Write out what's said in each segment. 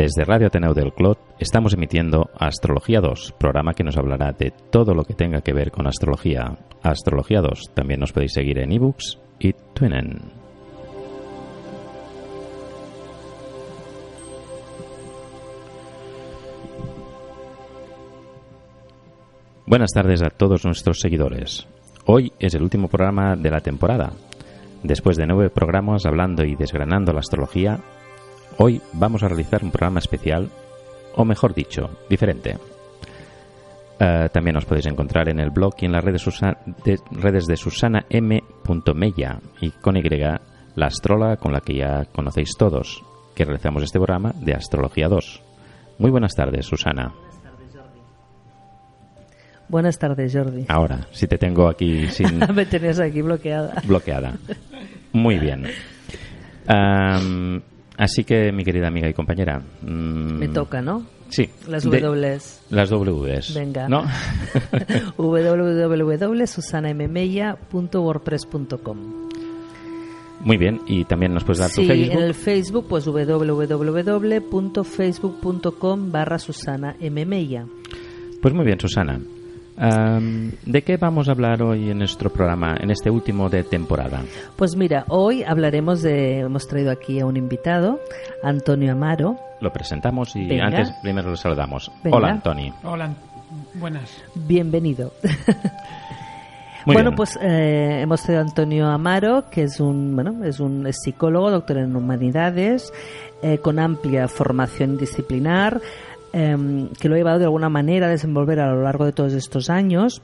Desde Radio Ateneo del Clot estamos emitiendo Astrología 2, programa que nos hablará de todo lo que tenga que ver con astrología. Astrología 2, también nos podéis seguir en ebooks y Twinen. Buenas tardes a todos nuestros seguidores. Hoy es el último programa de la temporada. Después de nueve programas hablando y desgranando la astrología, Hoy vamos a realizar un programa especial, o mejor dicho, diferente. Eh, también os podéis encontrar en el blog y en las redes, de, redes de Susana M. Mella y con Y, la astróloga con la que ya conocéis todos, que realizamos este programa de Astrología 2. Muy buenas tardes, Susana. Buenas tardes, Jordi. Ahora, si te tengo aquí sin... Me tenías aquí bloqueada. Bloqueada. Muy bien. Así que, mi querida amiga y compañera. Mmm, Me toca, ¿no? Sí. Las W. Las W. Venga. ¿No? www.susanamemella.wordpress.com Muy bien, y también nos puedes dar tu Facebook. Sí, en el Facebook, pues www.facebook.com barra Susana Pues muy bien, Susana. ¿De qué vamos a hablar hoy en nuestro programa, en este último de temporada? Pues mira, hoy hablaremos de, hemos traído aquí a un invitado, Antonio Amaro. Lo presentamos y antes primero lo saludamos. Hola, Antonio. Hola, buenas. Bienvenido. bueno, pues eh, hemos traído a Antonio Amaro, que es un, bueno, es un psicólogo, doctor en humanidades, eh, con amplia formación disciplinar Em, que lo ha llevado de alguna manera a desenvolver a lo largo de todos estos años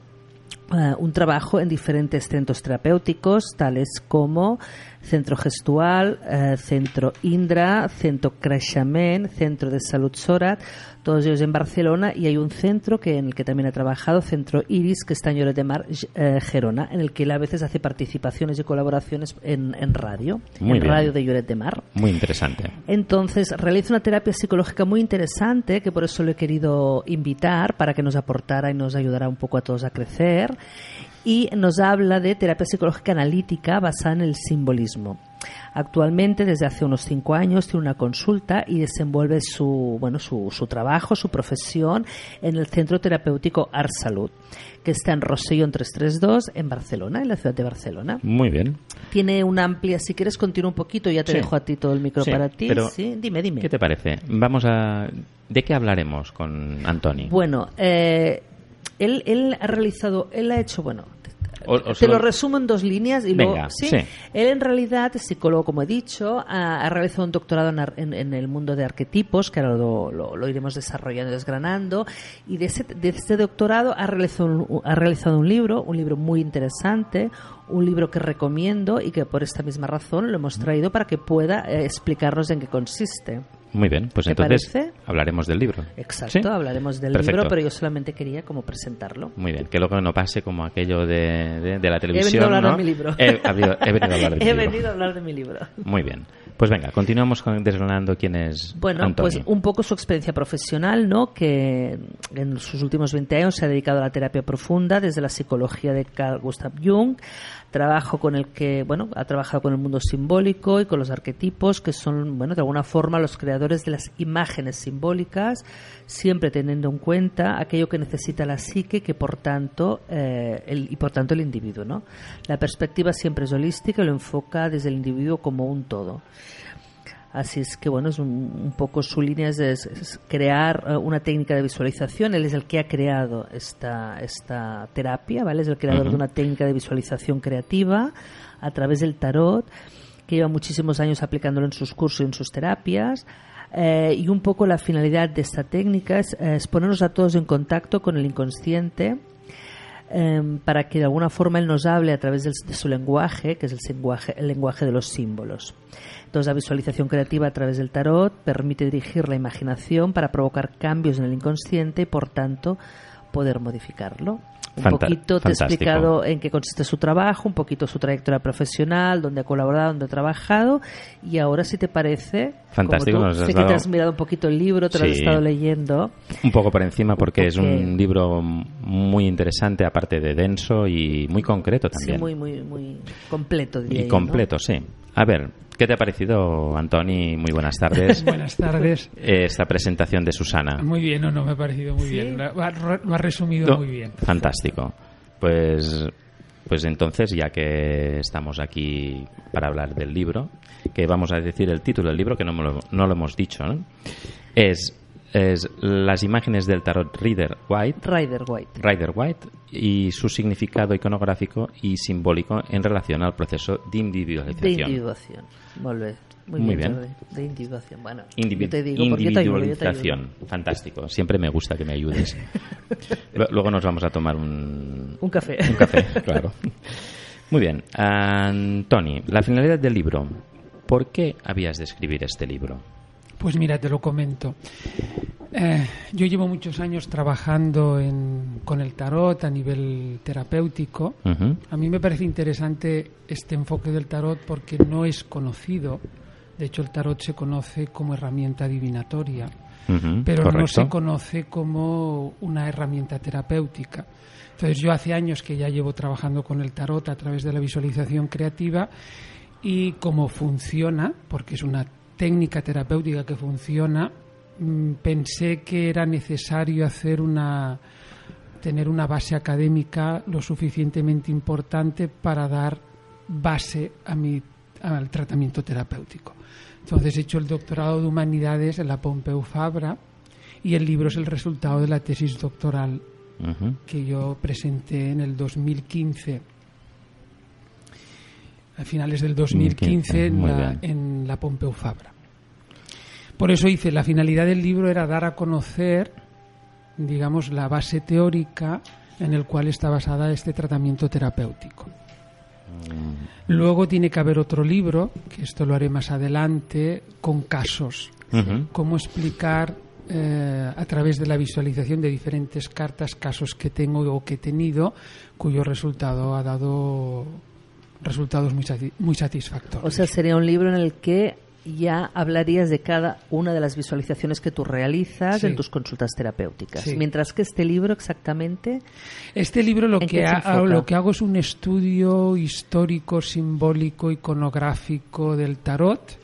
eh, un trabajo en diferentes centros terapéuticos, tales como Centro Gestual, eh, Centro Indra, Centro Creixement, Centro de Salud Sorat, todos ellos en Barcelona, y hay un centro que en el que también ha trabajado, Centro Iris, que está en Lloret de Mar, eh, Gerona, en el que él a veces hace participaciones y colaboraciones en, radio, en radio de Lloret de Mar. Muy interesante. Entonces, realiza una terapia psicológica muy interesante, que por eso lo he querido invitar, para que nos aportara y nos ayudara un poco a todos a crecer y nos habla de terapia psicológica analítica basada en el simbolismo. Actualmente, desde hace unos cinco años, tiene una consulta y desenvuelve su, bueno, su, su trabajo, su profesión en el Centro Terapéutico Art Salud, que está en Rosellón 332, en Barcelona, en la ciudad de Barcelona. Muy bien. Tiene una amplia, si quieres continúa un poquito, ya te dejo a ti todo el micro para ti. sí, dime, dime. ¿Qué te parece? Vamos a... ¿De qué hablaremos con Antoni? Bueno, eh, él, él ha realizado, él ha hecho, bueno, te lo resumo en dos líneas y luego. ¿sí? Él en realidad es psicólogo, como he dicho, ha, realizado un doctorado en, el mundo de arquetipos, que ahora lo, iremos desarrollando, desgranando, y de, ese, de este doctorado ha realizado, un, ha realizado un libro, un libro muy interesante, un libro que recomiendo y que por esta misma razón lo hemos traído para que pueda eh, explicarnos en qué consiste. Muy bien, pues entonces hablaremos del libro. Exacto, hablaremos del libro, pero yo solamente quería como presentarlo. Muy bien, que luego no pase como aquello de, de, la televisión. He venido a hablar de mi libro. He, venido a hablar de mi He venido a hablar de mi libro. Muy bien. Pues venga, continuamos con, desgranando quién es Bueno, pues un poco su experiencia profesional, ¿no? Que en sus últimos 20 años se ha dedicado a la terapia profunda desde la psicología de Carl Gustav Jung trabajo con el que, bueno, ha trabajado con el mundo simbólico y con los arquetipos, que son, bueno, de alguna forma los creadores de las imágenes simbólicas, siempre teniendo en cuenta aquello que necesita la psique que por tanto, eh, el, y por tanto el individuo, ¿no? La perspectiva siempre es holística y lo enfoca desde el individuo como un todo. Así es que, bueno, es un, poco su línea es, crear eh, una técnica de visualización. Él es el que ha creado esta, esta terapia, ¿vale? Es el creador de una técnica de visualización creativa a través del tarot, que lleva muchísimos años aplicándolo en sus cursos y en sus terapias. Eh, y un poco la finalidad de esta técnica es, ponernos a todos en contacto con el inconsciente em, para que de alguna forma él nos hable a través de su lenguaje, que es el lenguaje, el lenguaje de los símbolos. Entonces, la visualización creativa a través del tarot permite dirigir la imaginación para provocar cambios en el inconsciente y, por tanto, poder modificarlo. Un poquito te he explicado en qué consiste su trabajo, un poquito su trayectoria profesional, dónde ha colaborado, dónde ha trabajado. Y ahora, si te parece, Fantástico, sé que te has mirado un poquito el libro, te lo has estado leyendo. Un poco por encima, porque, es un libro muy interesante, aparte de denso y muy concreto también. Sí, muy, muy, muy completo, diría Y completo, sí. A ver, ¿Qué te ha parecido, Antoni? Muy buenas tardes. buenas tardes. Esta presentación de Susana. Muy bien, no, no, me ha parecido muy bien. Lo ha, resumido muy bien. Fantástico. Pues, pues entonces, ya que estamos aquí para hablar del libro, que vamos a decir el título del libro, que no, lo, no lo hemos dicho, ¿no? Es es las imágenes del tarot Rider White, Rider White, Rider White y su significado iconográfico y simbólico en relación al proceso de individualización. De individuación. Muy, bien. De individuación. Bueno, te digo, individualización. Fantástico. Siempre me gusta que me ayudes. Luego nos vamos a tomar un... Un café. Un café, claro. Muy bien. Tony, la finalidad del libro. ¿Por qué habías de escribir este libro? Pues mira, te lo comento. Eh, yo llevo muchos años trabajando con el tarot a nivel terapéutico. A mí me parece interesante este enfoque del tarot porque no es conocido. De hecho, el tarot se conoce como herramienta adivinatoria, pero no se conoce como una herramienta terapéutica. Entonces, yo hace años que ya llevo trabajando con el tarot a través de la visualización creativa y cómo funciona, porque es una técnica terapéutica que funciona, mm, pensé que era necesario hacer una tener una base académica lo suficientemente importante para dar base a mi, al tratamiento terapéutico. Entonces he hecho el doctorado de humanidades en la Pompeu Fabra y el libro es el resultado de la tesis doctoral que yo presenté en el 2015 a finales del 2015 en, la, en la Pompeu Fabra. Por eso hice, la finalidad del libro era dar a conocer, digamos, la base teórica en el cual está basada este tratamiento terapéutico. Mm. Luego tiene que haber otro libro, que esto lo haré más adelante, con casos. Cómo explicar eh, a través de la visualización de diferentes cartas casos que tengo o que he tenido, cuyo resultado ha dado resultados muy, muy satisfactorios. O sea, sería un libro en el que ya hablarías de cada una de las visualizaciones que tú realizas en tus consultas terapéuticas. Mientras que este libro exactamente... Este libro lo que, lo que hago es un estudio histórico, simbólico, iconográfico del tarot.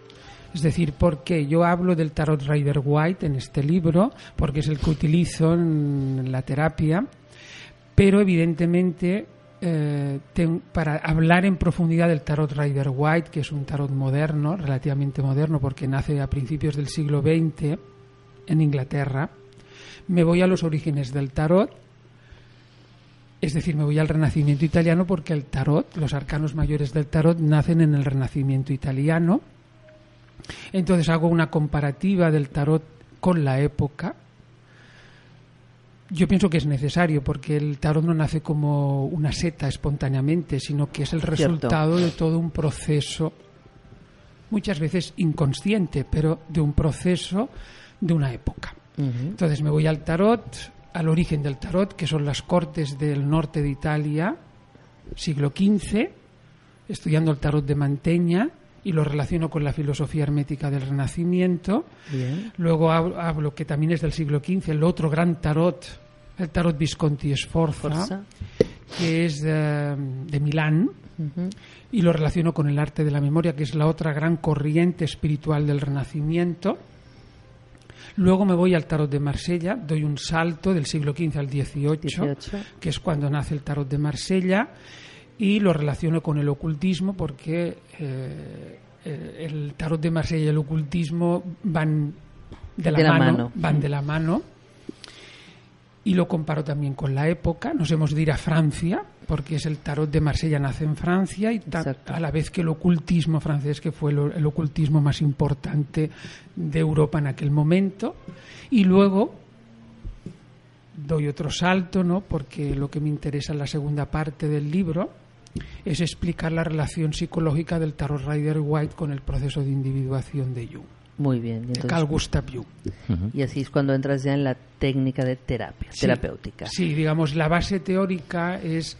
Es decir, porque yo hablo del tarot Rider White en este libro, porque es el que utilizo en la terapia, pero evidentemente eh, para hablar en profundidad del tarot Rider White, que es un tarot moderno, relativamente moderno, porque nace a principios del siglo XX en Inglaterra, me voy a los orígenes del tarot, es decir, me voy al Renacimiento italiano porque el tarot, los arcanos mayores del tarot, nacen en el Renacimiento italiano. Entonces hago una comparativa del tarot con la época, yo pienso que es necesario porque el tarot no nace como una seta espontáneamente, sino que es el resultado de todo un proceso, muchas veces inconsciente, pero de un proceso de una época. Entonces me voy al tarot, al origen del tarot, que son las cortes del norte de Italia, siglo XV, estudiando el tarot de Manteña y lo relaciono con la filosofía hermética del Renacimiento. Luego hablo, que también es del siglo XV, el otro gran tarot el tarot Visconti Sforza, que es de, Milán, y lo relaciono con el arte de la memoria, que es la otra gran corriente espiritual del Renacimiento. Luego me voy al tarot de Marsella, doy un salto del siglo XV al XVIII, que es cuando nace el tarot de Marsella, y lo relaciono con el ocultismo porque eh, el tarot de Marsella y el ocultismo van de la, mano, van de la mano y lo comparo también con la época. Nos hemos de ir a Francia, porque es el tarot de Marsella nace en Francia y a la vez que el ocultismo francés, que fue el, ocultismo más importante de Europa en aquel momento. Y luego doy otro salto, ¿no? Porque lo que me interesa en la segunda parte del libro es explicar la relación psicológica del tarot Rider White con el proceso de individuación de Jung. Muy bien. Y Carl Gustav Jung. Y así es cuando entras ya en la técnica de terapia, terapéutica. Sí, digamos, la base teórica es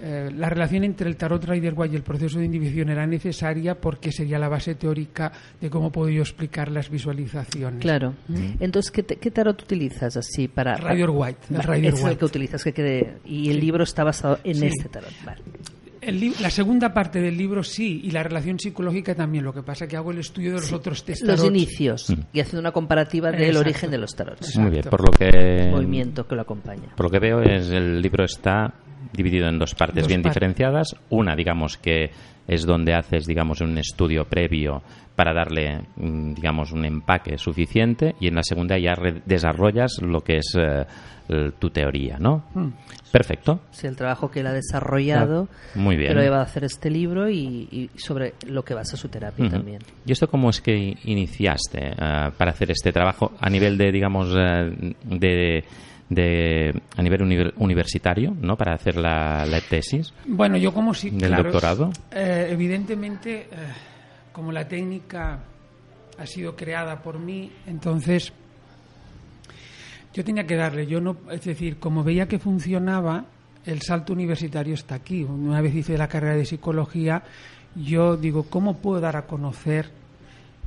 eh, la relación entre el tarot Rider White y el proceso de individuación era necesaria porque sería la base teórica de cómo puedo yo explicar las visualizaciones. Claro. Entonces, ¿qué, ¿qué, tarot utilizas así para...? Rider White. El Rider es White. el que utilizas, que quede, y el libro está basado en este tarot. Vale. El la segunda parte del libro sí, y la relación psicológica también. Lo que pasa es que hago el estudio de los otros test Los inicios, mm. y haciendo una comparativa del Exacto. origen de los tarots. Exacto. Muy bien, por lo que... El movimiento que lo acompaña. Por lo que veo, es el libro está dividido en dos partes dos bien partes. diferenciadas. Una, digamos, que es donde haces, digamos, un estudio previo para darle, digamos, un empaque suficiente y en la segunda ya desarrollas lo que es eh, tu teoría, ¿no? Mm. Perfecto. Sí, el trabajo que él ha desarrollado, Muy bien. que lo lleva a hacer este libro y, y sobre lo que basa su terapia Uh -huh. también. ¿Y esto cómo es que iniciaste uh, para hacer este trabajo a nivel de, digamos, uh, de, de, a nivel uni universitario, ¿no? Para hacer la, la tesis. Bueno, yo como sí, del claro, doctorado. Eh, evidentemente, eh, como la técnica ha sido creada por mí, entonces yo tenía que darle, yo no, es decir, como veía que funcionaba, el salto universitario está aquí. Una vez hice la carrera de psicología, yo digo, ¿cómo puedo dar a conocer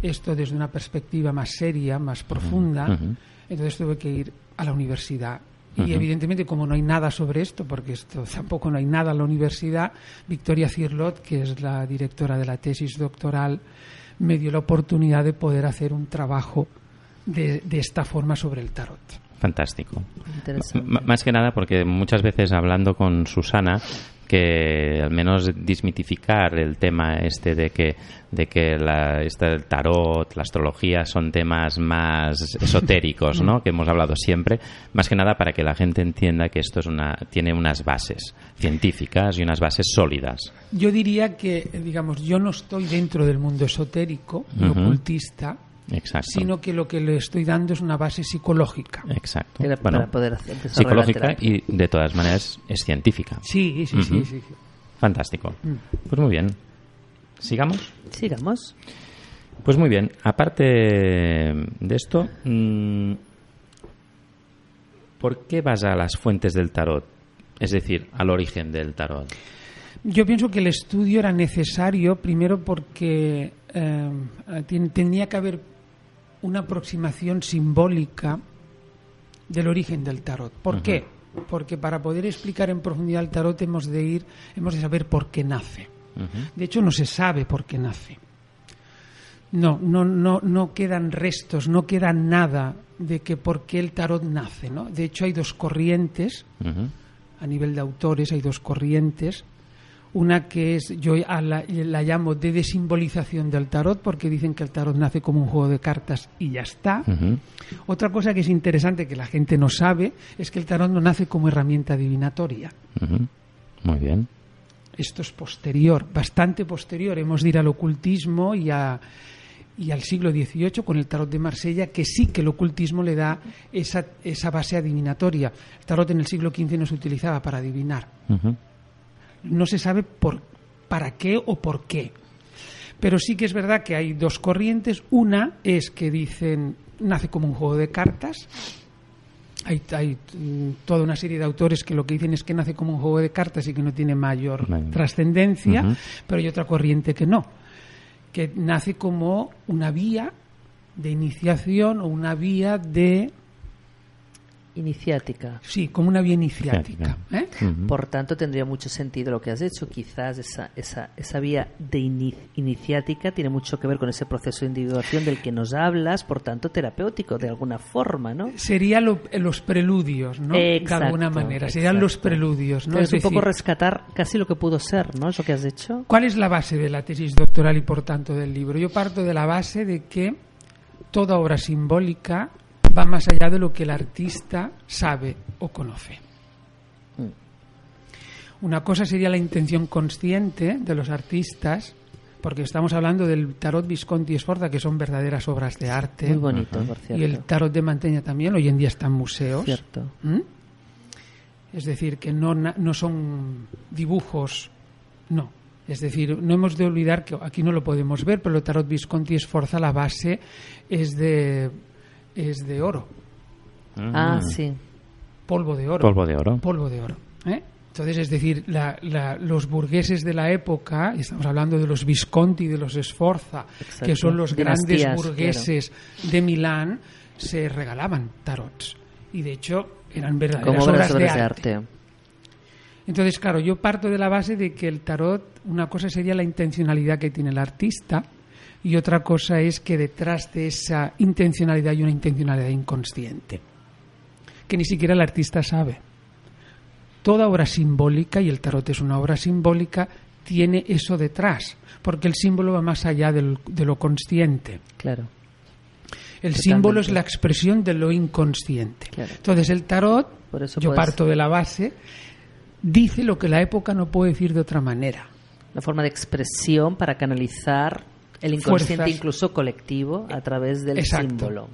esto desde una perspectiva más seria, más profunda? Uh -huh. Entonces tuve que ir a la universidad. Y uh -huh. evidentemente, como no hay nada sobre esto, porque esto tampoco no hay nada en la universidad, Victoria Cirlot, que es la directora de la tesis doctoral, me dio la oportunidad de poder hacer un trabajo de, de esta forma sobre el tarot. Fantástico. M más que nada porque muchas veces hablando con Susana que al menos desmitificar el tema este de que de que la, este, el tarot, la astrología son temas más esotéricos, ¿no? que hemos hablado siempre, más que nada para que la gente entienda que esto es una tiene unas bases científicas y unas bases sólidas. Yo diría que, digamos, yo no estoy dentro del mundo esotérico, uh -huh. ocultista, Exacto. sino que lo que le estoy dando es una base psicológica. Exacto. Era bueno, para poder hacer, psicológica y de todas maneras es científica. Sí, sí, uh -huh. sí, sí, sí, Fantástico. Mm. Pues muy bien. ¿Sigamos? Sigamos. Pues muy bien. Aparte de esto, mmm, ¿por qué vas a las fuentes del tarot? Es decir, al origen del tarot. Yo pienso que el estudio era necesario, primero porque eh, tenía que haber una aproximación simbólica del origen del tarot. ¿Por uh -huh. qué? Porque para poder explicar en profundidad el tarot hemos de ir, hemos de saber por qué nace. Uh -huh. De hecho, no se sabe por qué nace. No, no, no, no quedan restos, no queda nada de que por qué el tarot nace, ¿no? De hecho, hay dos corrientes, uh -huh. a nivel de autores, hay dos corrientes una que es, yo la, la, llamo de desimbolización del tarot, porque dicen que el tarot nace como un juego de cartas y ya está. Uh -huh. Otra cosa que es interesante, que la gente no sabe, es que el tarot no nace como herramienta adivinatoria. Uh -huh. Muy bien. Esto es posterior, bastante posterior. Hemos de ir al ocultismo y, a, y al siglo XVIII con el tarot de Marsella, que sí que el ocultismo le da esa, esa base adivinatoria. El tarot en el siglo XV no se utilizaba para adivinar. Uh -huh no se sabe por, para qué o por qué. Pero sí que es verdad que hay dos corrientes. Una es que dicen nace como un juego de cartas. Hay, hay mm, toda una serie de autores que lo que dicen es que nace como un juego de cartas y que no tiene mayor trascendencia, uh -huh. pero hay otra corriente que no, que nace como una vía de iniciación o una vía de iniciática. Sí, como una vía iniciática. ¿eh? Uh -huh. Por tanto, tendría mucho sentido lo que has hecho. Quizás esa, esa, esa vía de in iniciática tiene mucho que ver con ese proceso de individuación del que nos hablas, por tanto, terapéutico de alguna forma, ¿no? Serían lo, los preludios, ¿no? Exacto, de alguna manera. Serían los preludios, ¿no? Entonces, es un decir, poco rescatar casi lo que pudo ser, ¿no? Eso que has hecho. ¿Cuál es la base de la tesis doctoral y, por tanto, del libro? Yo parto de la base de que toda obra simbólica va más allá de lo que el artista sabe o conoce. Una cosa sería la intención consciente de los artistas, porque estamos hablando del tarot Visconti y Sforza, que son verdaderas obras de arte. Muy bonito, por cierto. Y el tarot de Manteña también, hoy en día está en museos. Cierto. ¿Mm? Es decir, que no, no son dibujos, no. Es decir, no hemos de olvidar que aquí no lo podemos ver, pero el tarot Visconti Esforza, la base es de, es de oro. Ah, mm. sí. Polvo de oro. Polvo de oro. Polvo de oro. ¿eh? Entonces, es decir, los burgueses de la época, estamos hablando de los Visconti y de los Sforza, que son los grandes burgueses de Milán, se regalaban tarots. Y de hecho, eran verdaderas obras, de, arte. Entonces, claro, yo parto de la base de que el tarot, una cosa sería la intencionalidad que tiene el artista y otra cosa es que detrás de esa intencionalidad hay una intencionalidad inconsciente, que ni siquiera el artista sabe toda obra simbólica, y el tarot es una obra simbólica, tiene eso detrás, porque el símbolo va más allá de lo consciente. Claro. El símbolo es la expresión de lo inconsciente. Entonces el tarot, yo parto de la base, dice lo que la época no puede decir de otra manera. La forma de expresión para canalizar el inconsciente incluso colectivo a través del símbolo.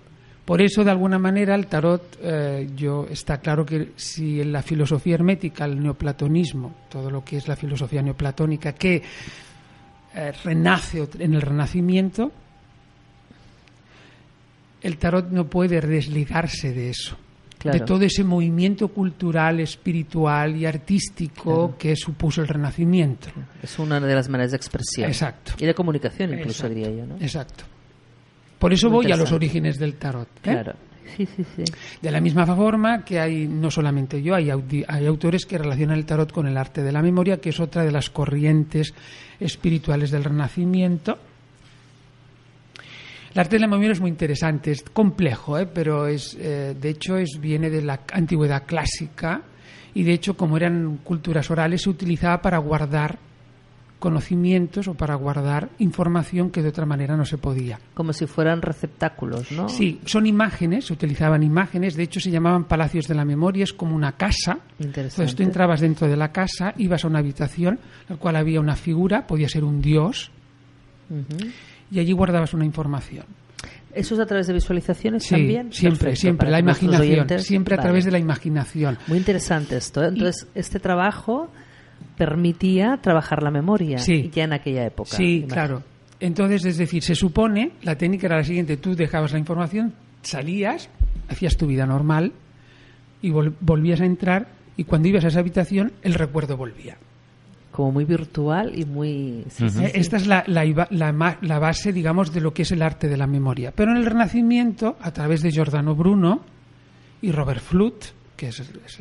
Por eso, de alguna manera, el tarot, eh, yo está claro que si en la filosofía hermética, el neoplatonismo, todo lo que es la filosofía neoplatónica, que eh, renace en el Renacimiento, el tarot no puede desligarse de eso, de todo ese movimiento cultural, espiritual y artístico que supuso el Renacimiento. Es una de las maneras de expresión. Exacto. Y de comunicación, incluso diría yo. ¿no? Exacto. Por eso voy a los orígenes del tarot. ¿eh? Claro. Sí, sí, sí. De la misma forma que hay, no solamente yo, hay, hay autores que relacionan el tarot con el arte de la memoria, que es otra de las corrientes espirituales del Renacimiento. El arte de la memoria es muy interesante, es complejo, ¿eh? pero es, eh, de hecho es, viene de la antigüedad clásica y de hecho como eran culturas orales se utilizaba para guardar conocimientos o para guardar información que de otra manera no se podía. Como si fueran receptáculos, ¿no? Sí, son imágenes, se utilizaban imágenes, de hecho se llamaban palacios de la memoria, es como una casa. Entonces tú entrabas dentro de la casa, ibas a una habitación, en la cual había una figura, podía ser un dios, y allí guardabas una información. ¿Eso es a través de visualizaciones también? Siempre, siempre, la imaginación, siempre a través de la imaginación. Muy interesante esto. ¿eh? Entonces, este trabajo permitía trabajar la memoria ya en aquella época. Sí, claro. Entonces, es decir, se supone, la técnica era la siguiente, tú dejabas la información, salías, hacías tu vida normal y volvías a entrar y cuando ibas a esa habitación el recuerdo volvía. Como muy virtual y muy... Esta es la, la, base, digamos, de lo que es el arte de la memoria. Pero en el Renacimiento, a través de Giordano Bruno y Robert Flut, que es, es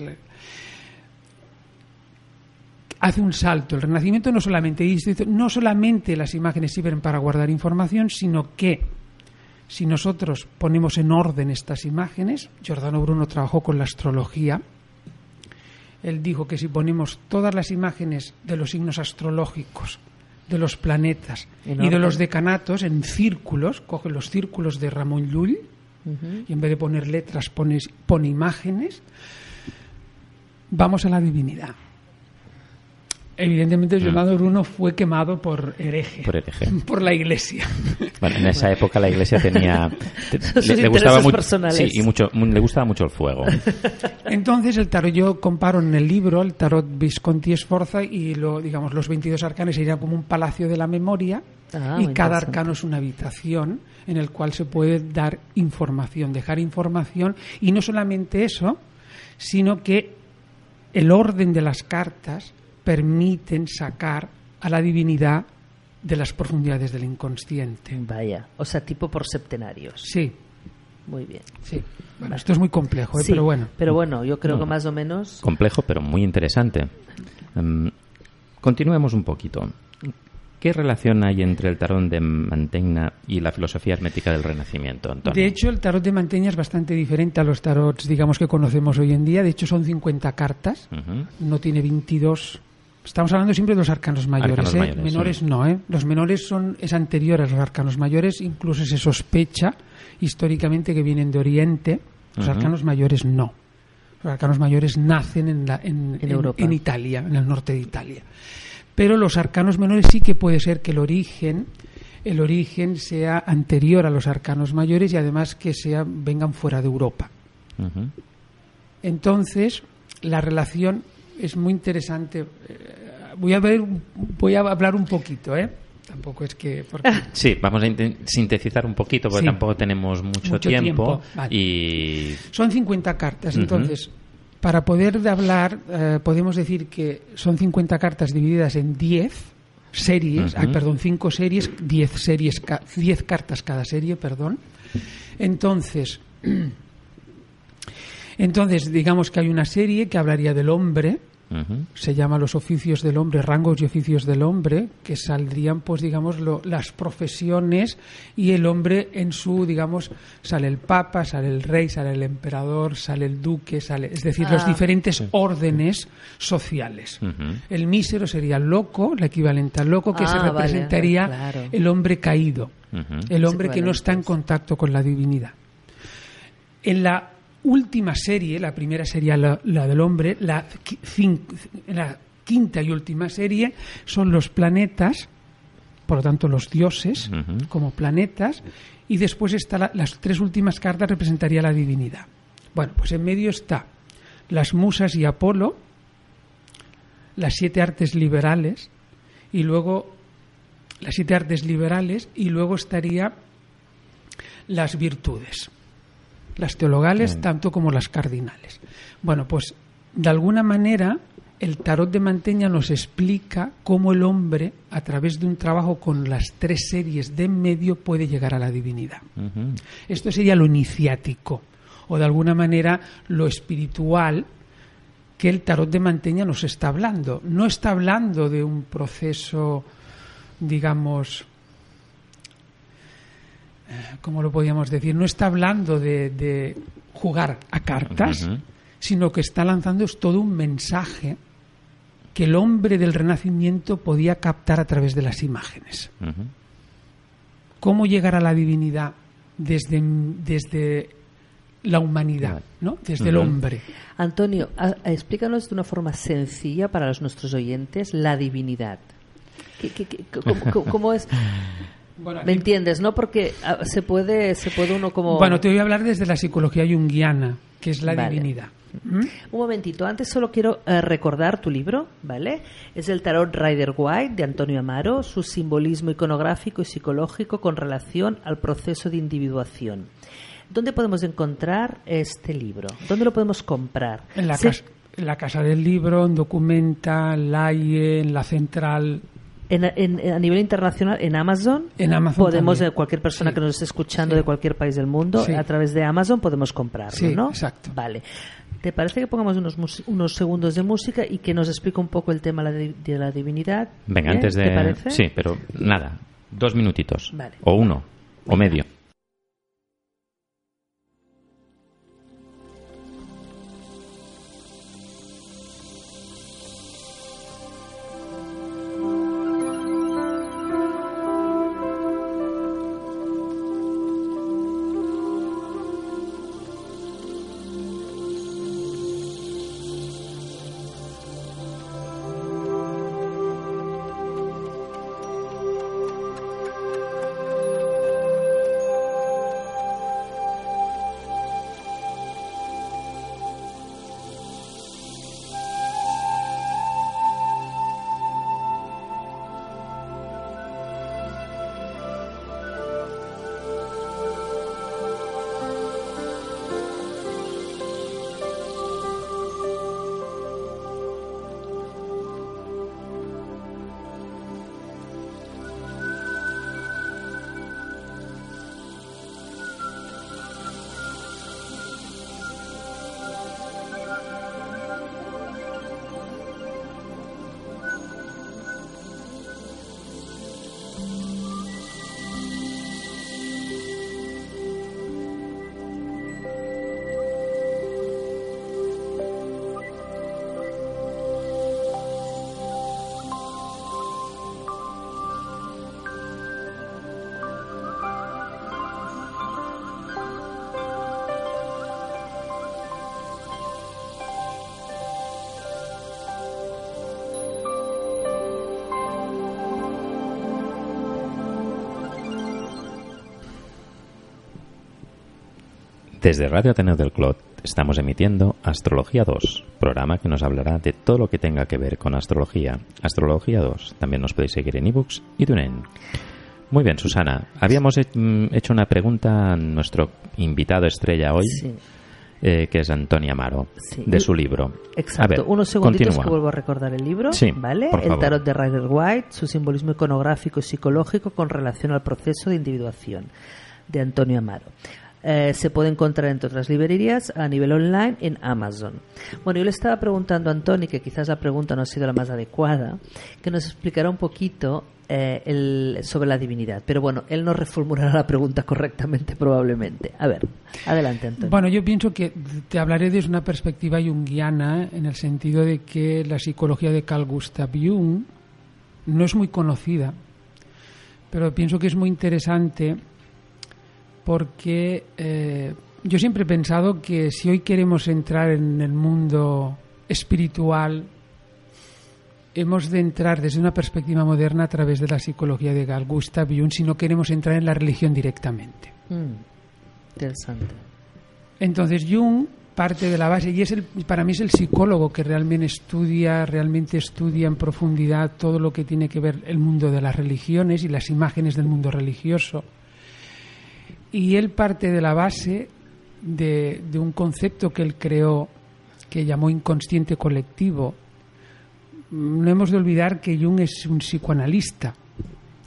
hace un salto. El Renacimiento no solamente dice, no solamente las imágenes sirven para guardar información, sino que si nosotros ponemos en orden estas imágenes, Giordano Bruno trabajó con la astrología, él dijo que si ponemos todas las imágenes de los signos astrológicos, de los planetas y de los decanatos en círculos, coge los círculos de Ramón Llull y en vez de poner letras pone, pone imágenes, vamos a la divinidad. Evidentemente, Giordano mm. Bruno fue quemado por hereje. Por hereje. Por la iglesia. Bueno, en esa época la iglesia tenía. le, gustaba mucho. Sí, y mucho, le gustaba mucho el fuego. Entonces, el tarot, yo comparo en el libro el tarot Visconti Esforza y lo, digamos, los 22 arcanos serían como un palacio de la memoria. Ah, y cada arcano es una habitación en el cual se puede dar información, dejar información. Y no solamente eso, sino que el orden de las cartas permiten sacar a la divinidad de las profundidades del inconsciente. Vaya, o sea, tipo por septenarios. Sí. Muy bien. Sí. Bueno, esto es muy complejo, ¿eh? pero bueno. Pero bueno, yo creo que más o menos. Complejo, pero muy interesante. Um, continuemos un poquito. ¿Qué relación hay entre el tarot de Mantegna y la filosofía hermética del Renacimiento, Antonio? De hecho, el tarot de Mantegna es bastante diferente a los tarots, digamos, que conocemos hoy en día. De hecho, son 50 cartas, no tiene 22 Estamos hablando siempre de los arcanos mayores, ¿eh? menores no, ¿eh? Los menores son es anterior a los arcanos mayores, incluso se sospecha históricamente que vienen de Oriente. Los arcanos mayores no. Los arcanos mayores nacen en, la, en, en, Italia, en el norte de Italia. Pero los arcanos menores sí que puede ser que el origen el origen sea anterior a los arcanos mayores y además que sea vengan fuera de Europa. Entonces, la relación es muy interesante. Eh, voy a ver, voy a hablar un poquito, ¿eh? Tampoco es que. Sí, vamos a sintetizar un poquito porque tampoco tenemos mucho, tiempo. y... Son 50 cartas, entonces. Para poder hablar, eh, podemos decir que son 50 cartas divididas en 10 series, perdón, 5 series, 10 series, 10 cartas cada serie, perdón. Entonces, entonces digamos que hay una serie que hablaría del hombre, se llama Los oficios del hombre, rangos y oficios del hombre, que saldrían, pues, digamos, las profesiones y el hombre en su, digamos, sale el papa, sale el rey, sale el emperador, sale el duque, sale, es decir, los ah. diferentes órdenes sociales. El mísero sería el loco, el equivalente al loco, que se ah, representaría el hombre caído, el hombre que no está en contacto con la divinidad. En la última serie, la primera sería la, del hombre, la, la, quinta y última serie son los planetas, por lo tanto los dioses como planetas, y después está las tres últimas cartas representaría la divinidad. Bueno, pues en medio está las musas y Apolo, las siete artes liberales, y luego las siete artes liberales, y luego estaría las virtudes las teologales tanto como las cardinales. Bueno, pues de alguna manera el tarot de Manteña nos explica cómo el hombre, a través de un trabajo con las tres series de en medio, puede llegar a la divinidad. Esto sería lo iniciático, o de alguna manera lo espiritual que el tarot de Manteña nos está hablando. No está hablando de un proceso, digamos, ¿cómo lo podríamos decir? No está hablando de, jugar a cartas, sino que está lanzando todo un mensaje que el hombre del Renacimiento podía captar a través de las imágenes. ¿Cómo llegar a la divinidad desde, desde la humanidad, ¿no? desde el hombre? Antonio, explícanos de una forma sencilla para los, nuestros oyentes la divinidad. cómo es? ¿Me entiendes, no? Porque ah, se puede, se puede uno como... Bueno, te voy a hablar desde la psicología junguiana, que es la divinidad. ¿Mm? Un momentito, antes solo quiero eh, recordar tu libro, ¿vale? Es el Tarot Rider White de Antonio Amaro, su simbolismo iconográfico y psicológico con relación al proceso de individuación. ¿Dónde podemos encontrar este libro? ¿Dónde lo podemos comprar? En la, casa, en la casa del libro, en Documenta, en LAIE, en la central a nivel internacional, en Amazon, en Amazon podemos, eh, cualquier persona que nos esté escuchando de cualquier país del mundo, a través de Amazon podemos comprarlo, ¿no? exacto. Vale. ¿Te parece que pongamos unos, unos segundos de música y que nos explique un poco el tema de, la divinidad? Venga, antes de... ¿Te parece? Sí, pero nada, dos minutitos. O uno, o medio. Desde Radio Ateneo del Clot estamos emitiendo Astrología 2, programa que nos hablará de todo lo que tenga que ver con astrología. Astrología 2, también nos podéis seguir en ebooks y TuneIn. Muy bien, Susana. Habíamos mm, hecho una pregunta a nuestro invitado estrella hoy, eh, que es Antonia Amaro, de su libro. Exacto. Unos segunditos que vuelvo a recordar el libro. Sí, ¿vale? el tarot de Rider White, su simbolismo iconográfico y psicológico con relación al proceso de individuación, de Antonio Amaro. Eh, se puede encontrar entre otras librerías a nivel online en Amazon. Bueno, yo le estaba preguntando a Antonio, que quizás la pregunta no ha sido la más adecuada, que nos explicara un poquito eh, sobre la divinidad. Pero bueno, él no reformulará la pregunta correctamente probablemente. A ver, adelante Antonio. Bueno, yo pienso que te hablaré desde una perspectiva junguiana en el sentido de que la psicología de Carl Gustav Jung no es muy conocida, pero pienso que es muy interesante porque eh, yo siempre he pensado que si hoy queremos entrar en el mundo espiritual, hemos de entrar desde una perspectiva moderna a través de la psicología de Carl Gustav Jung si no queremos entrar en la religión directamente. Mm, interesante. Entonces Jung parte de la base y es el, para mí es el psicólogo que realmente estudia, realmente estudia en profundidad todo lo que tiene que ver el mundo de las religiones y las imágenes del mundo religioso y él parte de la base de, un concepto que él creó que llamó inconsciente colectivo. No hemos de olvidar que Jung es un psicoanalista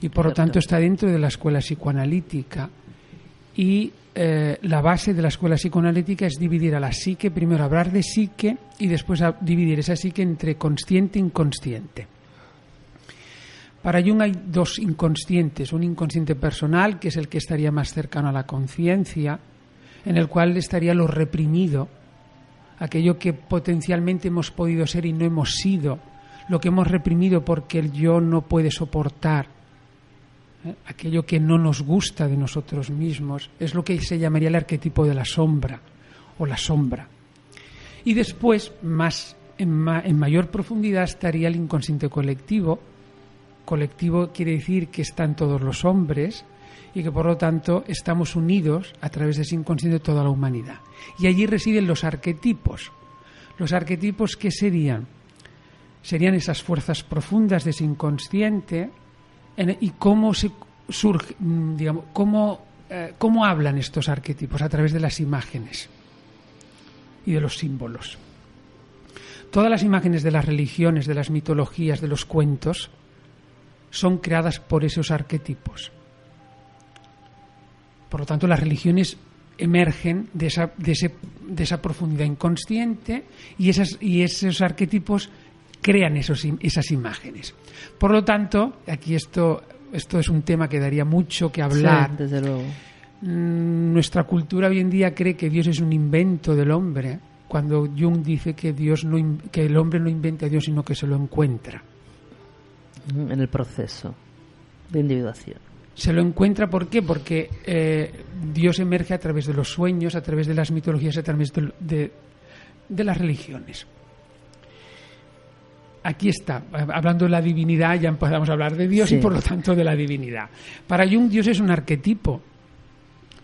y por lo tanto está dentro de la escuela psicoanalítica y eh, la base de la escuela psicoanalítica es dividir a la psique, primero hablar de psique y después dividir esa psique entre consciente e inconsciente. Para Jung hay dos inconscientes, un inconsciente personal, que es el que estaría más cercano a la conciencia, en el cual estaría lo reprimido, aquello que potencialmente hemos podido ser y no hemos sido, lo que hemos reprimido porque el yo no puede soportar, ¿eh? aquello que no nos gusta de nosotros mismos, es lo que se llamaría el arquetipo de la sombra o la sombra. Y después, más en mayor profundidad, estaría el inconsciente colectivo, colectivo quiere decir que están todos los hombres y que por lo tanto estamos unidos a través de ese inconsciente toda la humanidad. Y allí residen los arquetipos. Los arquetipos, ¿qué serían? Serían esas fuerzas profundas de ese inconsciente y cómo se surge, mm, digamos, cómo, eh, cómo hablan estos arquetipos a través de las imágenes y de los símbolos. Todas las imágenes de las religiones, de las mitologías, de los cuentos, son creadas por esos arquetipos. Por lo tanto, las religiones emergen de esa, de, ese, de esa profundidad inconsciente y, esas, y esos arquetipos crean esos, esas imágenes. Por lo tanto, aquí esto, esto es un tema que daría mucho que hablar. desde luego. Mm, nuestra cultura hoy en día cree que Dios es un invento del hombre, cuando Jung dice que, Dios no, que el hombre no inventa a Dios, sino que se lo encuentra en el proceso de individuación. Se lo encuentra, ¿por qué? Porque eh, Dios emerge a través de los sueños, a través de las mitologías, a través de, las religiones. Aquí está, hablando de la divinidad, ya empezamos a hablar de Dios y por lo tanto de la divinidad. Para Jung, Dios es un arquetipo.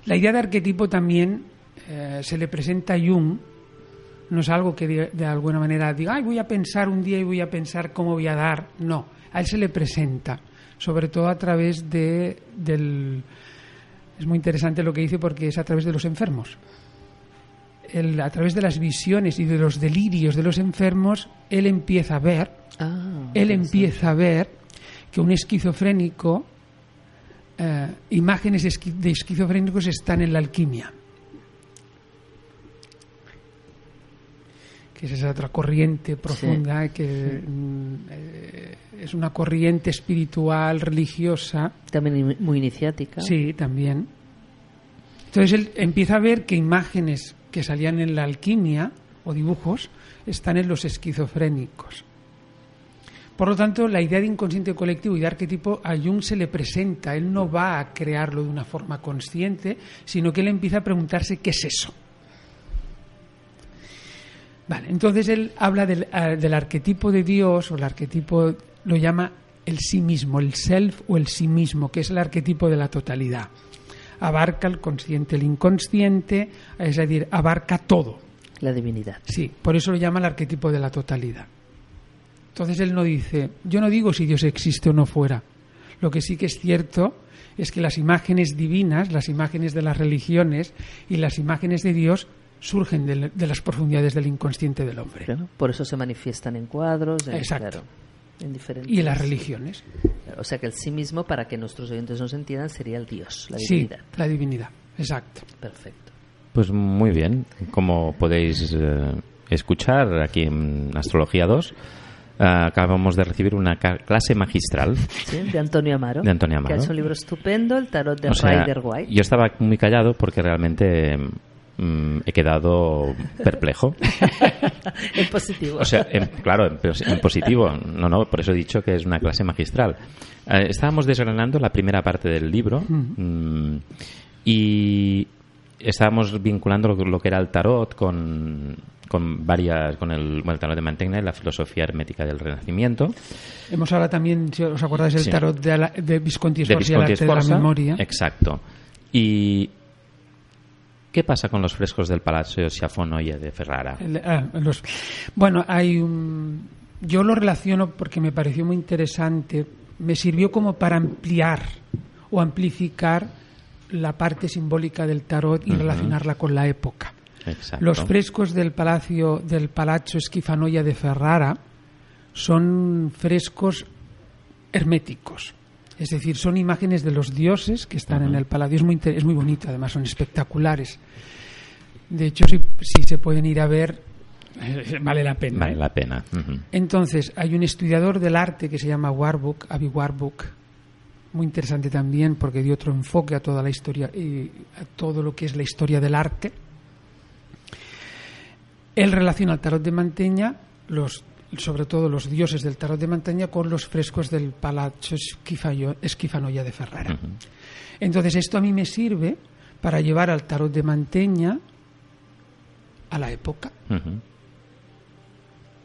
La idea de arquetipo también eh, se le presenta a Jung, no es algo que de, de, alguna manera diga, ay, voy a pensar un día y voy a pensar cómo voy a dar. No, a él se le presenta, sobre todo a través de, del... Es muy interesante lo que dice porque es a través de los enfermos. a través de las visiones y de los delirios de los enfermos, él empieza a ver, ah, él empieza a ver que un esquizofrénico, eh, imágenes de esquizofrénicos están en la alquimia. Que es esa otra corriente profunda que mm, eh, es una corriente espiritual, religiosa. También muy iniciática. Sí, también. Entonces él empieza a ver que imágenes que salían en la alquimia o dibujos están en los esquizofrénicos. Por lo tanto, la idea de inconsciente colectivo y de arquetipo a Jung se le presenta. Él no va a crearlo de una forma consciente, sino que él empieza a preguntarse qué es eso. Vale, entonces él habla del, eh, del, arquetipo de Dios, o el arquetipo lo llama el sí mismo, el self o el sí mismo, que es el arquetipo de la totalidad. abarca el consciente, el inconsciente, es decir, abarca todo. La divinidad. Sí, por eso lo llama el arquetipo de la totalidad. Entonces él no dice, yo no digo si Dios existe o no fuera. Lo que sí que es cierto es que las imágenes divinas, las imágenes de las religiones y las imágenes de Dios surgen de, las profundidades del inconsciente del hombre. por eso se manifiestan en cuadros, en, Exacto. en diferentes... Y en las religiones. O sea que el sí mismo, para que nuestros oyentes nos entiendan, sería el Dios, la divinidad. Sí, la divinidad, exacto. Perfecto. Pues muy bien, como podéis eh, escuchar aquí en Astrología 2, acabamos de recibir una clase magistral. de Antonio Amaro. De Antonio Amaro. Que ha hecho un libro estupendo, El tarot de Rider White. Yo estaba muy callado porque realmente mm, he quedado perplejo. en positivo. O sea, claro, en, positivo. No, no, por eso he dicho que es una clase magistral. Eh, estábamos desgranando la primera parte del libro mm, y estábamos vinculando lo, que era el tarot con con varias con el, bueno, tarot de Mantegna y la filosofía hermética del Renacimiento. Hemos hablado también, si os acordáis, del tarot de, Visconti Sforza y de la memoria. Exacto. Y ¿Qué pasa con los frescos del Palacio Sciafonoia de Ferrara? Ah, bueno, hay un, yo lo relaciono porque me pareció muy interesante. Me sirvió como para ampliar o amplificar la parte simbólica del tarot y relacionarla con la época. Los frescos del palacio del Palazzo Schifanoia de Ferrara son frescos herméticos. Es decir, son imágenes de los dioses que están en el palacio. Es muy, es muy bonito, además, son espectaculares. De hecho, si, se pueden ir a ver, eh, vale la pena. Vale la pena. Entonces, hay un estudiador del arte que se llama Warburg, Avi Warburg, muy interesante también porque dio otro enfoque a toda la historia y a todo lo que es la historia del arte él relaciona el tarot de Manteña, los, sobre todo los dioses del tarot de Manteña, con los frescos del Palazzo Esquifanoia de Ferrara. Entonces, esto a mí me sirve para llevar al tarot de Manteña a la época.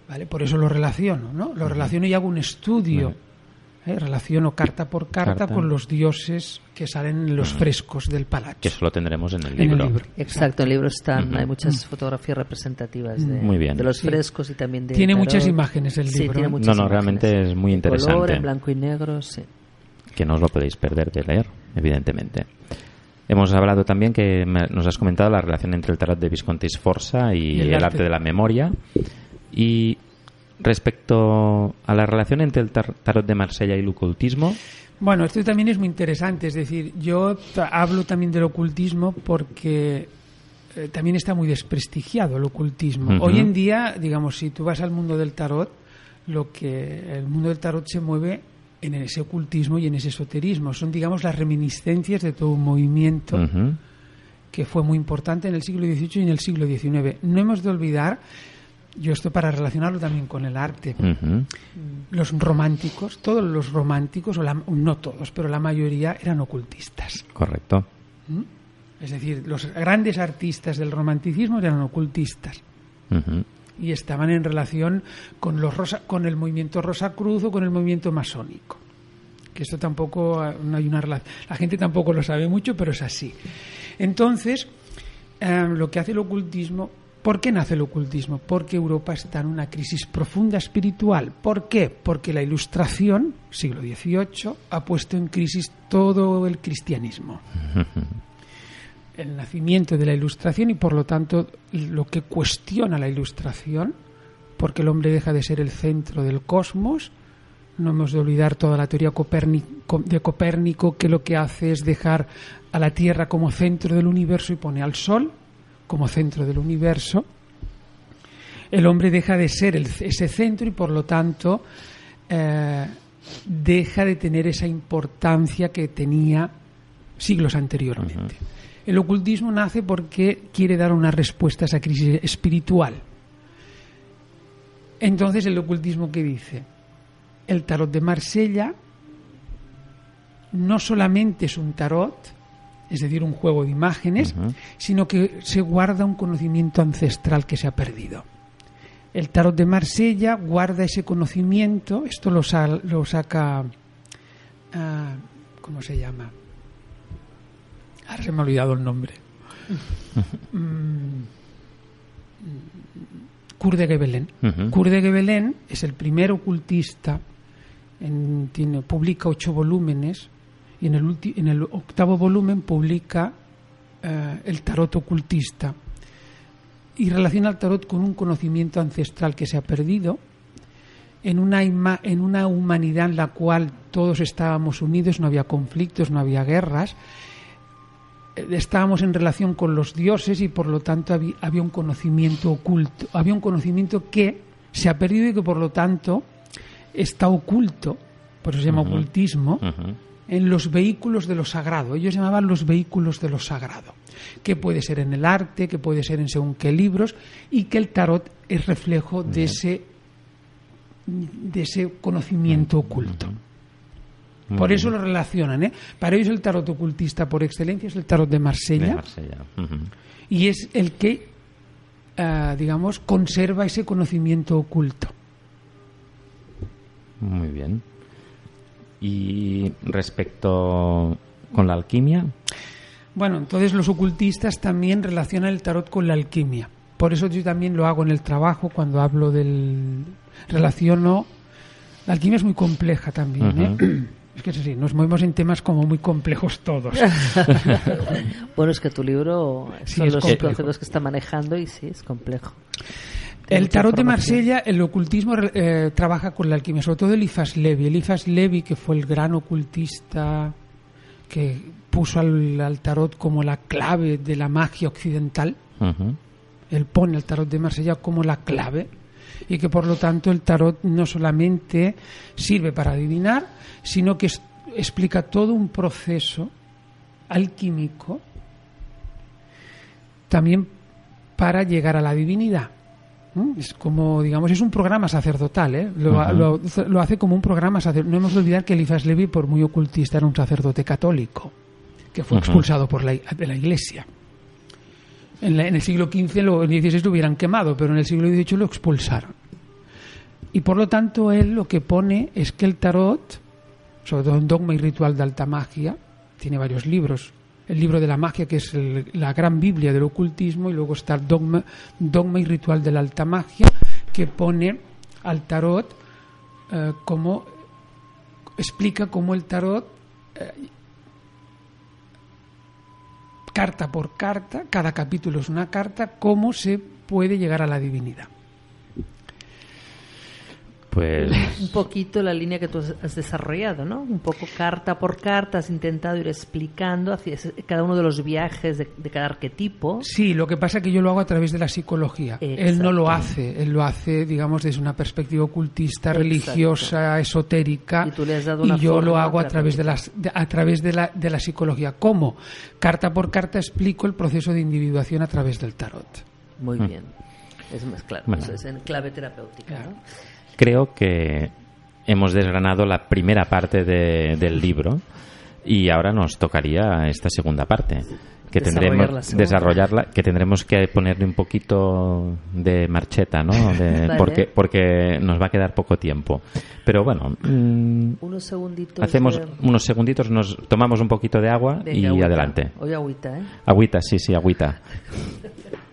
¿Vale? Por eso lo relaciono, ¿no? Lo relaciono y hago un estudio. ¿Eh? relaciono carta por carta, con los dioses que salen en los frescos del palacio. Que eso lo tendremos en el libro. Exacto, en el libro están, hay muchas fotografías representativas de, de los frescos y también de... Tiene muchas imágenes el libro. ¿eh? no, no, realmente es muy interesante. Color, en blanco y negro, sí. Que no os lo podéis perder de leer, evidentemente. Hemos hablado también que nos has comentado la relación entre el tarot de Visconti Sforza y, el, arte de la memoria. Y respecto a la relación entre el tarot de Marsella y el ocultismo. Bueno, esto también es muy interesante. Es decir, yo hablo también del ocultismo porque eh, también está muy desprestigiado el ocultismo. Hoy en día, digamos, si tú vas al mundo del tarot, lo que el mundo del tarot se mueve en ese ocultismo y en ese esoterismo. Son, digamos, las reminiscencias de todo un movimiento que fue muy importante en el siglo XVIII y en el siglo XIX. No hemos de olvidar yo esto para relacionarlo también con el arte. Los románticos, todos los románticos, o no todos, pero la mayoría eran ocultistas. Correcto. ¿Mm? Es decir, los grandes artistas del romanticismo eran ocultistas. Y estaban en relación con, los rosa, con el movimiento Rosa Cruz o con el movimiento masónico. Que esto tampoco no hay una relación. La gente tampoco lo sabe mucho, pero es así. Entonces, eh, lo que hace el ocultismo ¿Por qué nace el ocultismo? Porque Europa está en una crisis profunda espiritual. ¿Por qué? Porque la Ilustración, siglo XVIII, ha puesto en crisis todo el cristianismo. El nacimiento de la Ilustración y, por lo tanto, lo que cuestiona la Ilustración, porque el hombre deja de ser el centro del cosmos. No hemos de olvidar toda la teoría de Copérnico, que lo que hace es dejar a la Tierra como centro del universo y pone al Sol como centro del universo, el hombre deja de ser ese centro y por lo tanto eh, deja de tener esa importancia que tenía siglos anteriormente. El ocultismo nace porque quiere dar una respuesta a esa crisis espiritual. Entonces, ¿el ocultismo qué dice? El tarot de Marsella no solamente es un tarot, es decir, un juego de imágenes, sino que se guarda un conocimiento ancestral que se ha perdido. El tarot de Marsella guarda ese conocimiento, esto lo, lo saca, ah, ¿cómo se llama? Ahora se me ha olvidado el nombre. Kurt de Gebelen. Kurt de Gebelen es el primer ocultista, en, tiene, publica ocho volúmenes y en el, en el octavo volumen publica eh, el tarot ocultista y relaciona el tarot con un conocimiento ancestral que se ha perdido en una, en una humanidad en la cual todos estábamos unidos, no había conflictos, no había guerras, eh, estábamos en relación con los dioses y por lo tanto había, un conocimiento oculto, había un conocimiento que se ha perdido y que por lo tanto está oculto, por eso se llama ocultismo, en los vehículos de lo sagrado. Ellos llamaban los vehículos de lo sagrado, que puede ser en el arte, que puede ser en según qué libros, y que el tarot es reflejo de ese, de ese conocimiento oculto. Por eso lo relacionan. ¿eh? Para ellos el tarot ocultista por excelencia es el tarot de Marsella. Y es el que, ah, digamos, conserva ese conocimiento oculto. Muy bien. Y respecto con la alquimia. Bueno, entonces los ocultistas también relacionan el tarot con la alquimia. Por eso yo también lo hago en el trabajo cuando hablo del relaciono. La alquimia es muy compleja también. ¿eh? Es que sí, nos movemos en temas como muy complejos todos. bueno, es que tu libro son los procesos que está manejando y sí, es complejo. El tarot de Marsella, el ocultismo eh, trabaja con la alquimia, sobre todo Elifas Levi. Elifas Levi, que fue el gran ocultista que puso al, tarot como la clave de la magia occidental. Él pone el tarot de Marsella como la clave y que por lo tanto el tarot no solamente sirve para adivinar, sino que explica todo un proceso alquímico también para llegar a la divinidad. Es como, digamos, es un programa sacerdotal, ¿eh? lo, hace como un programa sacerdotal. No hemos de olvidar que Elifas Levi, por muy ocultista, era un sacerdote católico, que fue expulsado por la, de la iglesia. En, el siglo XV, en el XVI lo hubieran quemado, pero en el siglo XVIII lo expulsaron. Y por lo tanto, él lo que pone es que el tarot, sobre todo en Dogma y Ritual de Alta Magia, tiene varios libros. El libro de la magia, que es la gran Biblia del ocultismo, y luego está el Dogma, Dogma y Ritual de la Alta Magia, que pone al tarot eh, como explica cómo el tarot eh, carta por carta, cada capítulo es una carta, cómo se puede llegar a la divinidad. Pues... Un poquito la línea que tú has desarrollado, ¿no? Un poco carta por carta, has intentado ir explicando hacia cada uno de los viajes de, cada arquetipo. Sí, lo que pasa es que yo lo hago a través de la psicología. Él no lo hace, él lo hace, digamos, desde una perspectiva ocultista, religiosa, esotérica. Y, tú le has dado una y yo lo hago a través, de, las, a través de, la, de la psicología. ¿Cómo? Carta por carta explico el proceso de individuación a través del tarot. Muy mm. bien. Es más claro, eso es en clave terapéutica. ¿no? Creo que hemos desgranado la primera parte del libro y ahora nos tocaría esta segunda parte que tendremos desarrollarla que tendremos que ponerle un poquito de marcheta no porque porque nos va a quedar poco tiempo. Pero bueno mm, unos segunditos hacemos unos segunditos nos tomamos un poquito de agua y adelante. Hoy agüita eh agüita sí sí agüita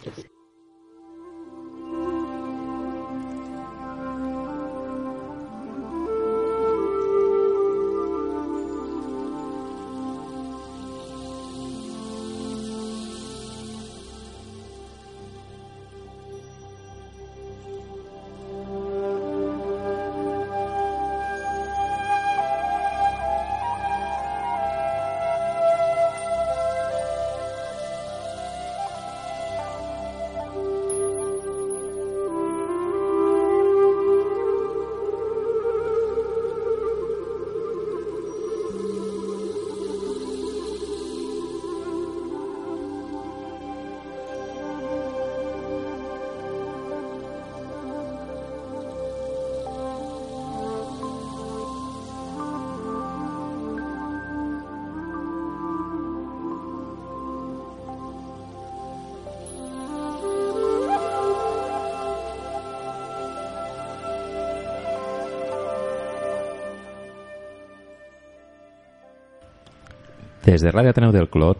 Desde Radio Ateneu del Clot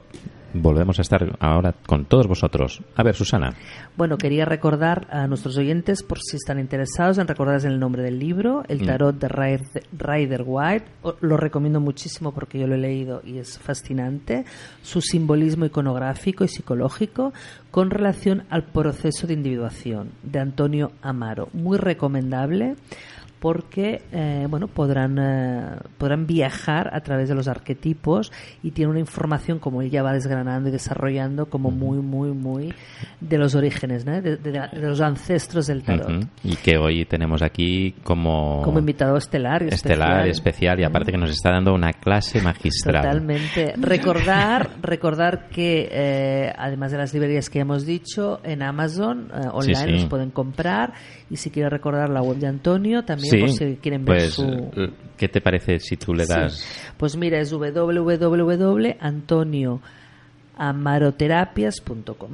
volvemos a estar ahora con todos vosotros. A ver, Susana. Bueno, quería recordar a nuestros oyentes, por si están interesados, en recordar el nombre del libro, El mm. tarot de Rider White. Lo recomiendo muchísimo porque yo lo he leído y es fascinante. Su simbolismo iconográfico y psicológico con relación al proceso de individuación de Antonio Amaro. Muy recomendable porque eh, bueno podrán eh, podrán viajar a través de los arquetipos y tiene una información como él ya va desgranando y desarrollando como muy muy muy de los orígenes de, los ancestros del tarot. Y que hoy tenemos aquí como como invitado estelar y estelar especial, especial y aparte que nos está dando una clase magistral. Totalmente. Recordar recordar que eh, además de las librerías que hemos dicho en Amazon online los pueden comprar y si quiere recordar la web de Antonio también si quieren ver pues, su... ¿Qué te parece si tú le das...? Pues mira, es www.antonioamaroterapias.com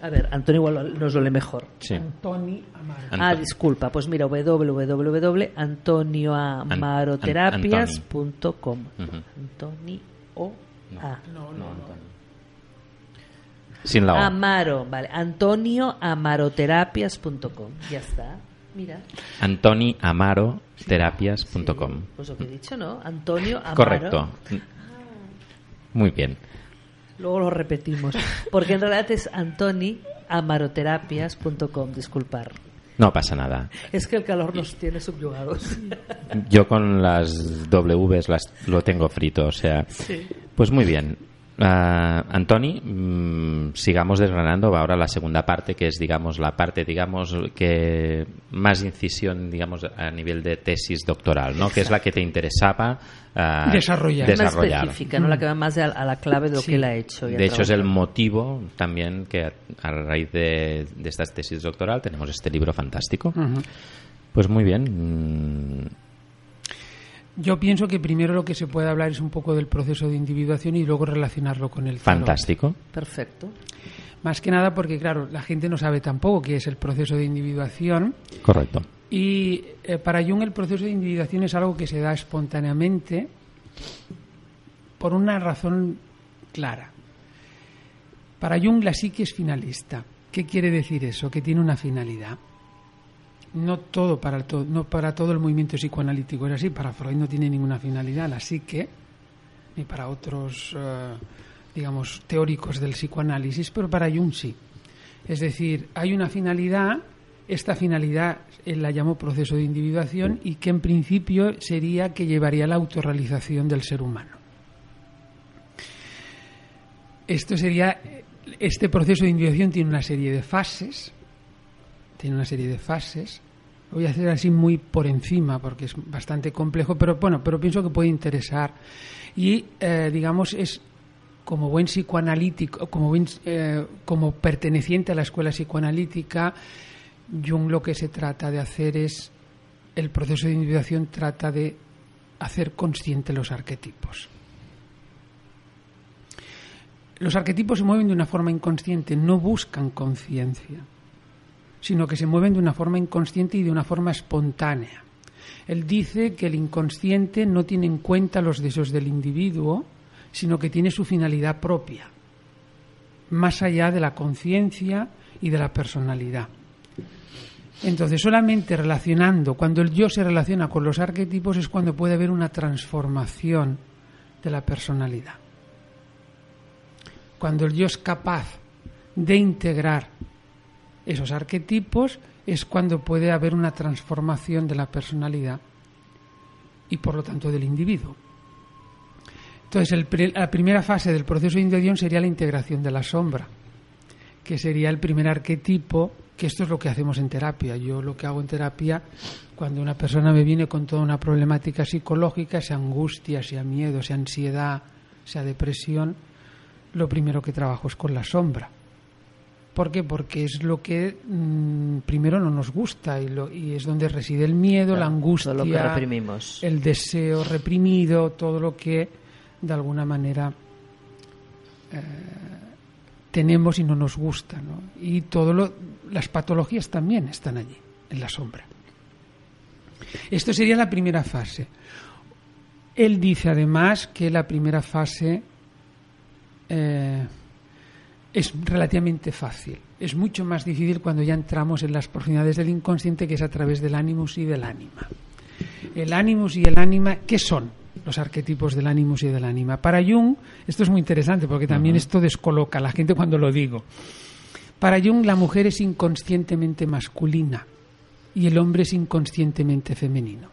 A ver, Antonio igual nos lo lee mejor. Sí. Ah, disculpa. Pues mira, www.antonioamaroterapias.com Antonio A. No, no, no. Sin la O. Amaro, vale. AntonioAmaroTerapias.com. Ya está. Mira. AntoniAmaroTerapias.com. pues lo que he dicho, ¿no? Antonio Amaro. Correcto. Muy bien. Luego lo repetimos. Porque en realidad es antoniamaroterapias.com. Disculpar. No pasa nada. Es que el calor nos tiene subyugados. Yo con las Ws las, lo tengo frito, o sea. Sí. Pues muy bien. Uh, Antoni, mm, sigamos desgranando ahora la segunda parte, que es, digamos, la parte, digamos, que más incisión, digamos, a nivel de tesis doctoral, ¿no? Que es la que te interesaba uh, desarrollar. desarrollar. Más específica, ¿no? La que va más a, la clave de lo que él ha hecho. De hecho, es el motivo también que a, raíz de, de, esta tesis doctoral tenemos este libro fantástico. Uh -huh. Pues muy bien. Yo pienso que primero lo que se puede hablar es un poco del proceso de individuación y luego relacionarlo con el Fantástico. Perfecto. Más que nada porque, claro, la gente no sabe tampoco qué es el proceso de individuación. Correcto. Y eh, para Jung el proceso de individuación es algo que se da espontáneamente por una razón clara. Para Jung la psique es finalista. ¿Qué quiere decir eso? Que tiene una finalidad no todo para todo, no para todo el movimiento psicoanalítico es así. Para Freud no tiene ninguna finalidad la psique, ni para otros, eh, digamos, teóricos del psicoanálisis, pero para Jung sí. Es decir, hay una finalidad, esta finalidad él la llamó proceso de individuación y que en principio sería que llevaría a la autorrealización del ser humano. Esto sería, este proceso de individuación tiene una serie de fases, tiene una serie de fases voy a hacer así muy por encima porque es bastante complejo, pero bueno, pero pienso que puede interesar. Y eh, digamos es como buen psicoanalítico, como, eh, como perteneciente a la escuela psicoanalítica, Jung lo que se trata de hacer es, el proceso de individuación trata de hacer consciente los arquetipos. Los arquetipos se mueven de una forma inconsciente, no buscan conciencia sino que se mueven de una forma inconsciente y de una forma espontánea. Él dice que el inconsciente no tiene en cuenta los deseos del individuo, sino que tiene su finalidad propia, más allá de la conciencia y de la personalidad. Entonces, solamente relacionando, cuando el yo se relaciona con los arquetipos es cuando puede haber una transformación de la personalidad. Cuando el yo es capaz de integrar esos arquetipos es cuando puede haber una transformación de la personalidad y por lo tanto del individuo. Entonces, la primera fase del proceso de individuación sería la integración de la sombra, que sería el primer arquetipo, que esto es lo que hacemos en terapia. Yo lo que hago en terapia, cuando una persona me viene con toda una problemática psicológica, sea angustia, sea miedo, sea ansiedad, sea depresión, lo primero que trabajo es con la sombra ¿Por qué? Porque es lo que mm, primero no nos gusta y, lo, y, es donde reside el miedo, la angustia, el deseo reprimido, todo lo que de alguna manera eh, tenemos y no nos gusta. ¿no? Y todo lo, las patologías también están allí, en la sombra. Esto sería la primera fase. Él dice además que la primera fase eh, es relativamente fácil. Es mucho más difícil cuando ya entramos en las profundidades del inconsciente, que es a través del ánimos y del ánima. El ánimos y el ánima, ¿qué son? los arquetipos del ánimos y del ánima. Para Jung, esto es muy interesante porque también esto descoloca a la gente cuando lo digo. Para Jung, la mujer es inconscientemente masculina y el hombre es inconscientemente femenino.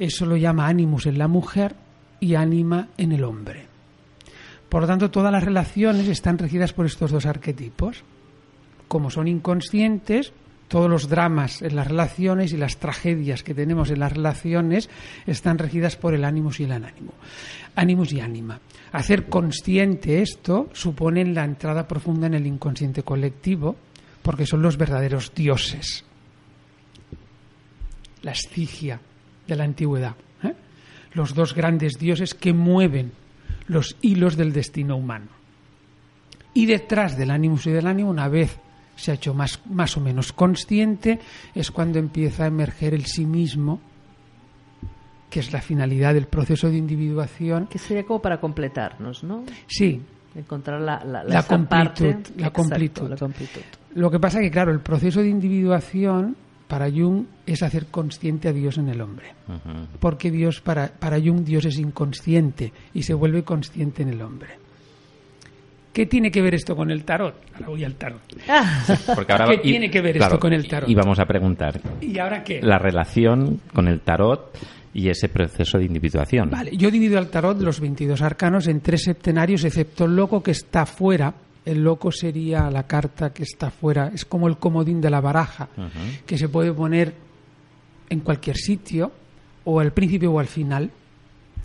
Eso lo llama ánimos en la mujer y ánima en el hombre. Por lo tanto, todas las relaciones están regidas por estos dos arquetipos. Como son inconscientes, todos los dramas en las relaciones y las tragedias que tenemos en las relaciones están regidas por el ánimos y el anánimo. Ánimos y ánima. Hacer consciente esto supone la entrada profunda en el inconsciente colectivo, porque son los verdaderos dioses. La estigia de la antigüedad. ¿eh? Los dos grandes dioses que mueven los hilos del destino humano. Y detrás del ánimos y del ánimo, una vez se ha hecho más, más o menos consciente, es cuando empieza a emerger el sí mismo, que es la finalidad del proceso de individuación. Que sería como para completarnos, ¿no? Sí. Encontrar la, la, la, completud, la, completud. la completud. Lo que pasa es que, claro, el proceso de individuación para Jung es hacer consciente a Dios en el hombre. Porque Dios, para, para Jung, Dios es inconsciente y se vuelve consciente en el hombre. ¿Qué tiene que ver esto con el tarot? Ahora voy al tarot. ¿Qué tiene que ver esto con el tarot? Y vamos a preguntar. ¿Y ahora qué? La relación con el tarot y ese proceso de individuación. Vale, yo divido al tarot los 22 arcanos en tres septenarios, excepto el loco que está fuera. El loco sería la carta que está fuera. Es como el comodín de la baraja, que se puede poner en cualquier sitio, o al principio o al final.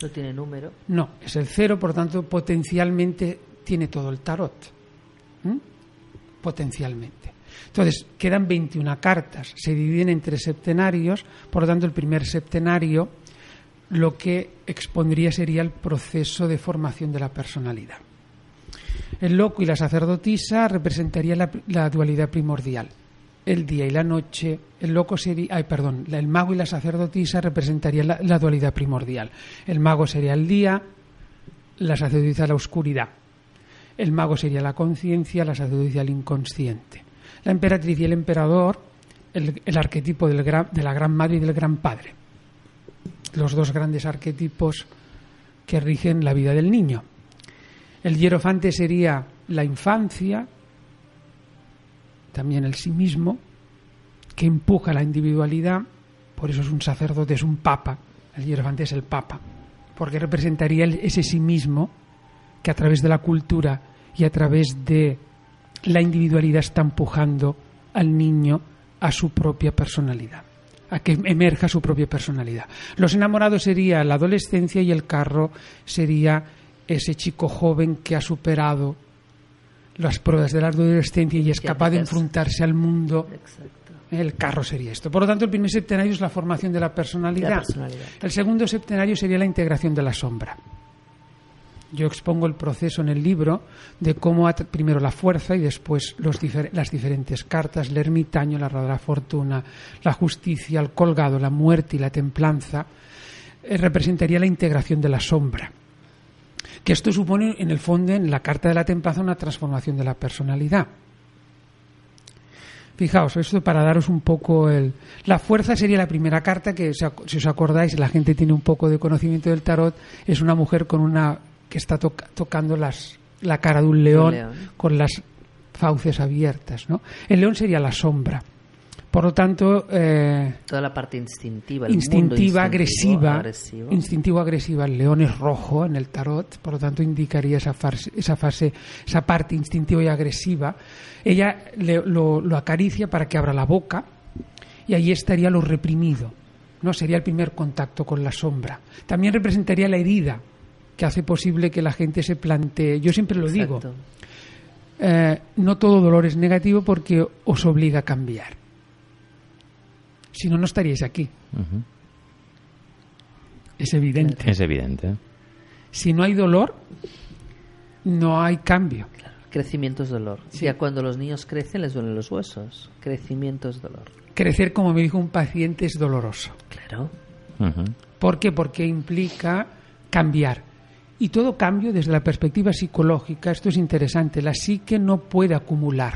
¿No tiene número? No, es el cero, por tanto, potencialmente tiene todo el tarot. Potencialmente. Entonces, quedan 21 cartas, se dividen en tres septenarios, por lo tanto, el primer septenario lo que expondría sería el proceso de formación de la personalidad. El loco y la sacerdotisa representarían la, dualidad primordial. El día y la noche, el loco sería, ay, perdón, el mago y la sacerdotisa representarían la dualidad primordial. El mago sería el día, la sacerdotisa la oscuridad. El mago sería la conciencia, la sacerdocia el inconsciente. La emperatriz y el emperador, el, arquetipo de la gran madre y del gran padre. Los dos grandes arquetipos que rigen la vida del niño. El hierofante sería la infancia, también el sí mismo, que empuja la individualidad, por eso es un sacerdote, es un papa, el hierofante es el papa, porque representaría ese sí mismo que a través de la cultura y a través de la individualidad está empujando al niño a su propia personalidad, a que emerja su propia personalidad. Los enamorados sería la adolescencia y el carro sería ese chico joven que ha superado las pruebas de la adolescencia y es capaz de enfrentarse al mundo. El carro sería esto. Por lo tanto, el primer septenario es la formación de la personalidad. El segundo septenario sería la integración de la sombra. Yo expongo el proceso en el libro de cómo primero la fuerza y después los las diferentes cartas, el ermitaño, la rara fortuna, la justicia, el colgado, la muerte y la templanza, eh, representaría la integración de la sombra. Que esto supone, en el fondo, en la carta de la templanza, una transformación de la personalidad. Fijaos, esto para daros un poco el... La fuerza sería la primera carta que, si os acordáis, la gente tiene un poco de conocimiento del tarot, es una mujer con una que está tocando las, la cara de un león, con las fauces abiertas. ¿no? El león sería la sombra. Por lo tanto, eh, toda la parte instintiva, instintiva, agresiva, instintivo agresiva. El león es rojo en el tarot, por lo tanto indicaría esa fase, esa fase, esa parte instintiva y agresiva. Ella lo, lo acaricia para que abra la boca y ahí estaría lo reprimido. No sería el primer contacto con la sombra. También representaría la herida que hace posible que la gente se plantee. Yo siempre lo digo. Eh, no todo dolor es negativo porque os obliga a cambiar. Si no, no estaríais aquí. Es evidente. Es evidente. Si no hay dolor, no hay cambio. Crecimiento es dolor. Ya cuando los niños crecen les duelen los huesos. Crecimiento es dolor. Crecer, como me dijo un paciente, es doloroso. Claro. ¿Por qué? Porque implica cambiar Y todo cambio desde la perspectiva psicológica, esto es interesante, la psique no puede acumular.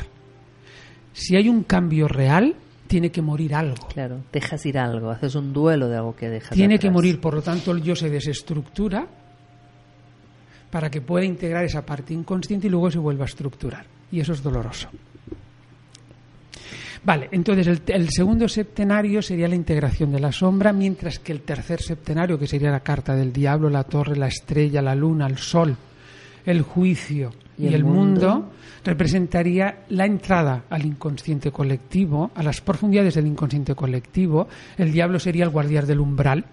Si hay un cambio real, tiene que morir algo. Claro, dejas ir algo, haces un duelo de algo que dejas Tiene que morir, por lo tanto el yo se desestructura para que pueda integrar esa parte inconsciente y luego se vuelva a estructurar. Y eso es doloroso. Vale, entonces el, el, segundo septenario sería la integración de la sombra, mientras que el tercer septenario, que sería la carta del diablo, la torre, la estrella, la luna, el sol, el juicio y, el, mundo, representaría la entrada al inconsciente colectivo, a las profundidades del inconsciente colectivo. El diablo sería el guardián del umbral.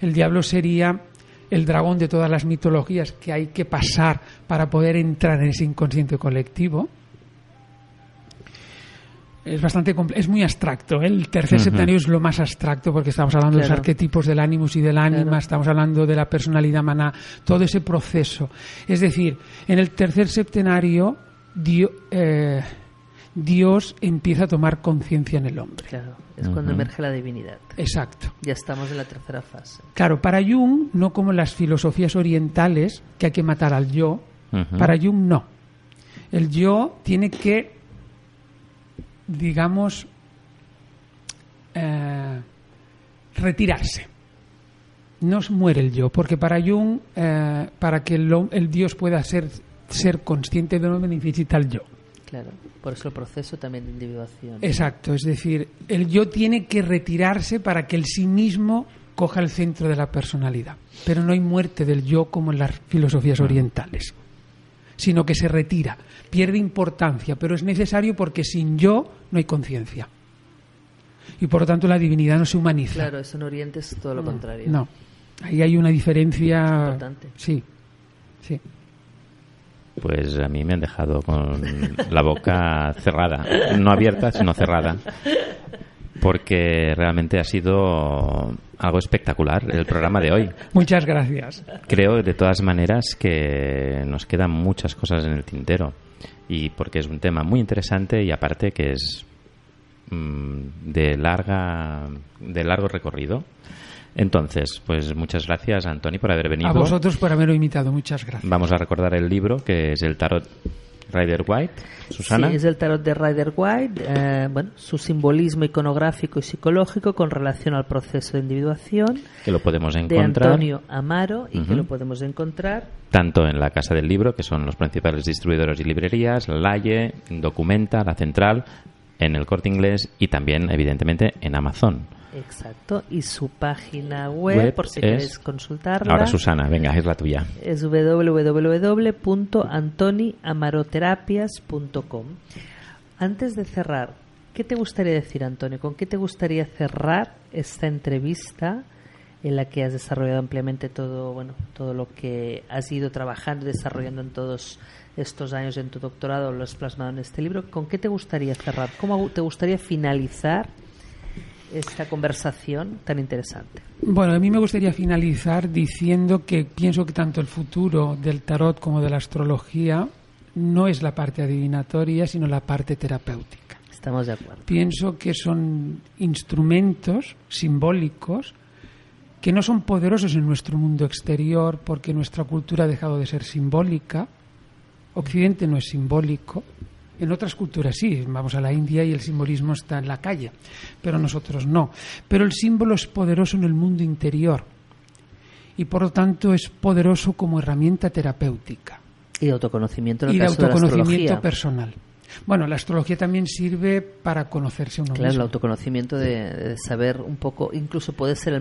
El diablo sería el dragón de todas las mitologías que hay que pasar para poder entrar en ese inconsciente colectivo es bastante es muy abstracto. ¿eh? El tercer septenario es lo más abstracto porque estamos hablando de los arquetipos del ánimos y del ánima, estamos hablando de la personalidad maná, todo ese proceso. Es decir, en el tercer septenario eh, Dios empieza a tomar conciencia en el hombre. Claro, es cuando emerge la divinidad. Exacto. Ya estamos en la tercera fase. Claro, para Jung, no como las filosofías orientales, que hay que matar al yo, para Jung no. El yo tiene que digamos, eh, retirarse. No muere el yo, porque para Jung, eh, para que el, Dios pueda ser, ser consciente de hombre, necesita el yo. Claro, por eso el proceso también de individuación. Exacto, es decir, el yo tiene que retirarse para que el sí mismo coja el centro de la personalidad. Pero no hay muerte del yo como en las filosofías orientales sino que se retira, pierde importancia, pero es necesario porque sin yo no hay conciencia. Y por lo tanto la divinidad no se humaniza. Claro, eso en Oriente es todo lo contrario. No, ahí hay una diferencia. Importante. Sí, sí. Pues a mí me han dejado con la boca cerrada, no abierta, sino cerrada porque realmente ha sido algo espectacular el programa de hoy. Muchas gracias. Creo de todas maneras que nos quedan muchas cosas en el tintero y porque es un tema muy interesante y aparte que es mm, de larga de largo recorrido. Entonces, pues muchas gracias, Antoni, por haber venido. A vosotros por haberlo invitado. Muchas gracias. Vamos a recordar el libro, que es el Tarot Rider White, Susana. Sí, es el tarot de Rider White, eh, bueno, su simbolismo iconográfico y psicológico con relación al proceso de individuación. Que lo podemos encontrar. De Antonio Amaro y que lo podemos encontrar. Tanto en la Casa del Libro, que son los principales distribuidores y librerías, la Laye, Documenta, la Central, en el Corte Inglés y también, evidentemente, en Amazon. Exacto, y su página web, por si queréis consultarla. Ahora Susana, venga, es la tuya. Es www.antoniamaroterapias.com. Antes de cerrar, ¿qué te gustaría decir, Antonio? ¿Con qué te gustaría cerrar esta entrevista en la que has desarrollado ampliamente todo, bueno, todo lo que has ido trabajando y desarrollando en todos estos años en tu doctorado, lo has plasmado en este libro? ¿Con qué te gustaría cerrar? ¿Cómo te gustaría finalizar esta conversación tan interesante. Bueno, a mí me gustaría finalizar diciendo que pienso que tanto el futuro del tarot como de la astrología no es la parte adivinatoria, sino la parte terapéutica. Estamos de acuerdo. Pienso que son instrumentos simbólicos que no son poderosos en nuestro mundo exterior porque nuestra cultura ha dejado de ser simbólica. Occidente no es simbólico, en otras culturas sí, vamos a la India y el simbolismo está en la calle, pero nosotros no. Pero el símbolo es poderoso en el mundo interior y por lo tanto es poderoso como herramienta terapéutica. Y de autoconocimiento y de autoconocimiento personal. Bueno, la astrología también sirve para conocerse uno claro, mismo. el autoconocimiento de, saber un poco, incluso puede ser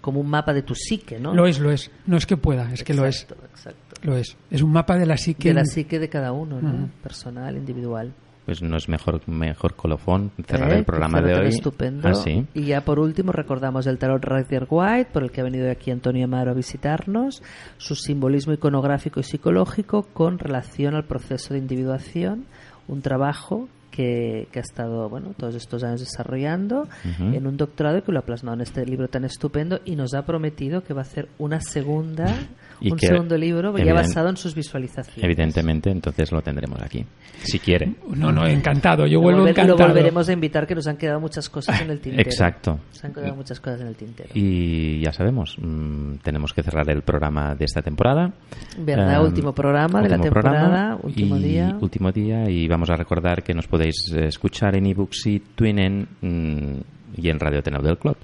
como un mapa de tu psique, ¿no? Lo es, lo es. No es que pueda, es que lo es. Exacto. Lo es. Es un mapa de la psique. De la psique de cada uno, ¿no? Personal, individual. Pues no es mejor, mejor colofón cerrar el programa de hoy. Estupendo. Ah, y ya por último recordamos el tarot Rider White, por el que ha venido aquí Antonio Amaro a visitarnos, su simbolismo iconográfico y psicológico con relación al proceso de individuación un trabajo que, ha estado bueno todos estos años desarrollando en un doctorado que lo ha plasmado en este libro tan estupendo y nos ha prometido que va a hacer una segunda un segundo libro ya basado en sus visualizaciones. Evidentemente, entonces lo tendremos aquí, si quiere. No, no, encantado, yo vuelvo encantado. Lo volveremos a invitar, que nos han quedado muchas cosas en el tintero. Exacto. Se han quedado muchas cosas en el tintero. Y ya sabemos, mm, tenemos que cerrar el programa de esta temporada. ¿Verdad? Em, último programa de la temporada, último día. Último día, y vamos a recordar que nos podéis escuchar en ebooks y Twinen mm, y en Radio Tenau del Club.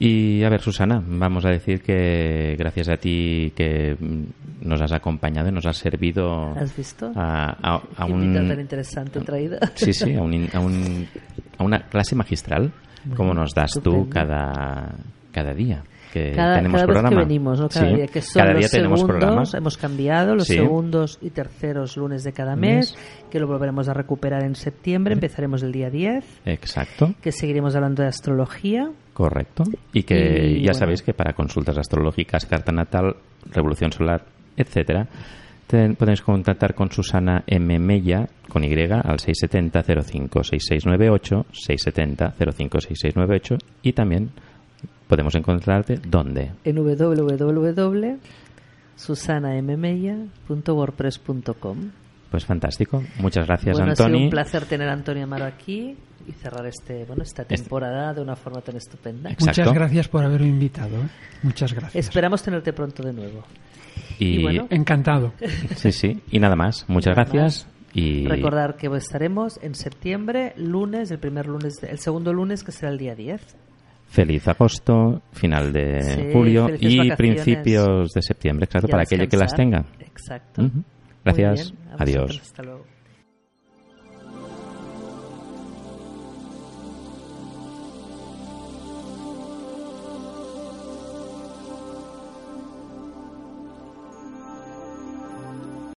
Y a ver, Susana, vamos a decir que gracias a ti que nos has acompañado y nos has servido. ¿Has visto? A, a, un. tan interesante traída. Sí, sí, a, un, a, un, a una clase magistral, como nos das tú cada, cada día que cada, tenemos cada vez que venimos, ¿no? cada día, que son cada día los tenemos segundos, hemos cambiado los segundos y terceros lunes de cada mes, que lo volveremos a recuperar en septiembre, empezaremos el día 10. Exacto. Que seguiremos hablando de astrología. Correcto. Y que ya sabéis que para consultas astrológicas, carta natal, revolución solar, etcétera, podéis contactar con Susana M. Mella, con Y, al 670 05 6698, 670 05 6698 y también podemos encontrarte dónde? En www.susanammella.wordpress.com. Pues fantástico. Muchas gracias, bueno, Antoni. Ha sido un placer tener a Antonio Amaro aquí y cerrar este, bueno, esta temporada de una forma tan estupenda. Muchas gracias por haberme invitado. ¿eh? Muchas gracias. Esperamos tenerte pronto de nuevo. Y, bueno, encantado. Sí, sí. Y nada más. Muchas gracias. Y... Recordar que estaremos en septiembre, lunes, el primer lunes, el segundo lunes que será el día 10 feliz agosto, final de julio y principios de septiembre, exacto, para aquel que las tenga. Exacto. Gracias. Adiós. Hasta luego.